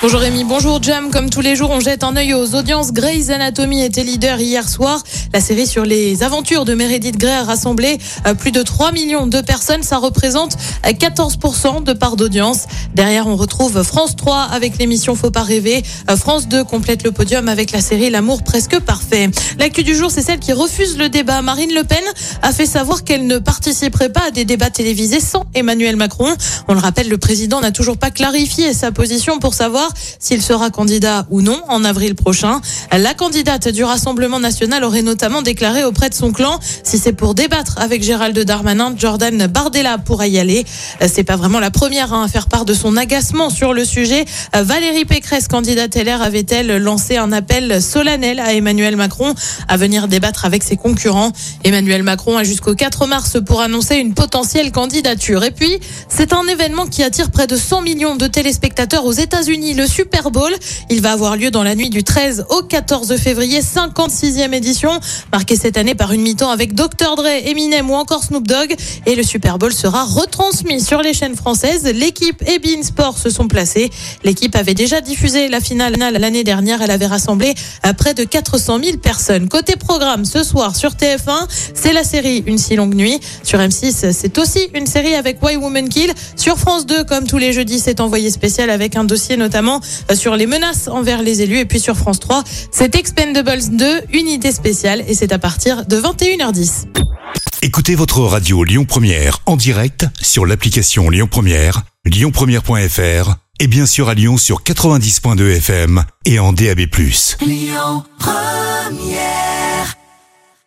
Bonjour Rémi, bonjour Jam. Comme tous les jours, on jette un œil aux audiences. Grey's Anatomy était leader hier soir. La série sur les aventures de Meredith Grey a rassemblé euh, plus de 3 millions de personnes. Ça représente euh, 14% de part d'audience. Derrière, on retrouve France 3 avec l'émission Faut pas rêver. Euh, France 2 complète le podium avec la série L'amour presque parfait. L'actu du jour, c'est celle qui refuse le débat. Marine Le Pen a fait savoir qu'elle ne participerait pas à des débats télévisés sans Emmanuel Macron. On le rappelle, le président n'a toujours pas clarifié sa position pour savoir s'il sera candidat ou non en avril prochain. La candidate du Rassemblement national aurait notamment déclaré auprès de son clan si c'est pour débattre avec Gérald Darmanin, Jordan Bardella pourra y aller. C'est pas vraiment la première hein, à faire part de son agacement sur le sujet. Valérie Pécresse, candidate LR, avait-elle lancé un appel solennel à Emmanuel Macron à venir débattre avec ses concurrents? Emmanuel Macron a jusqu'au 4 mars pour annoncer une potentielle candidature. Et puis, c'est un événement qui attire près de 100 millions de téléspectateurs aux États-Unis le Super Bowl. Il va avoir lieu dans la nuit du 13 au 14 février, 56e édition, marquée cette année par une mi-temps avec Dr. Dre, Eminem ou encore Snoop Dogg. Et le Super Bowl sera retransmis sur les chaînes françaises. L'équipe et Sport se sont placés. L'équipe avait déjà diffusé la finale l'année dernière. Elle avait rassemblé à près de 400 000 personnes. Côté programme, ce soir sur TF1, c'est la série Une si longue nuit. Sur M6, c'est aussi une série avec Why Woman Kill. Sur France 2, comme tous les jeudis, c'est envoyé spécial avec un dossier notamment sur les menaces envers les élus. Et puis sur France 3, c'est Expendables 2, unité spéciale, et c'est à partir de 21h10. Écoutez votre radio Lyon Première en direct sur l'application Lyon Première, lyonpremière.fr et bien sûr à Lyon sur 90.2 FM et en DAB+. Lyon Première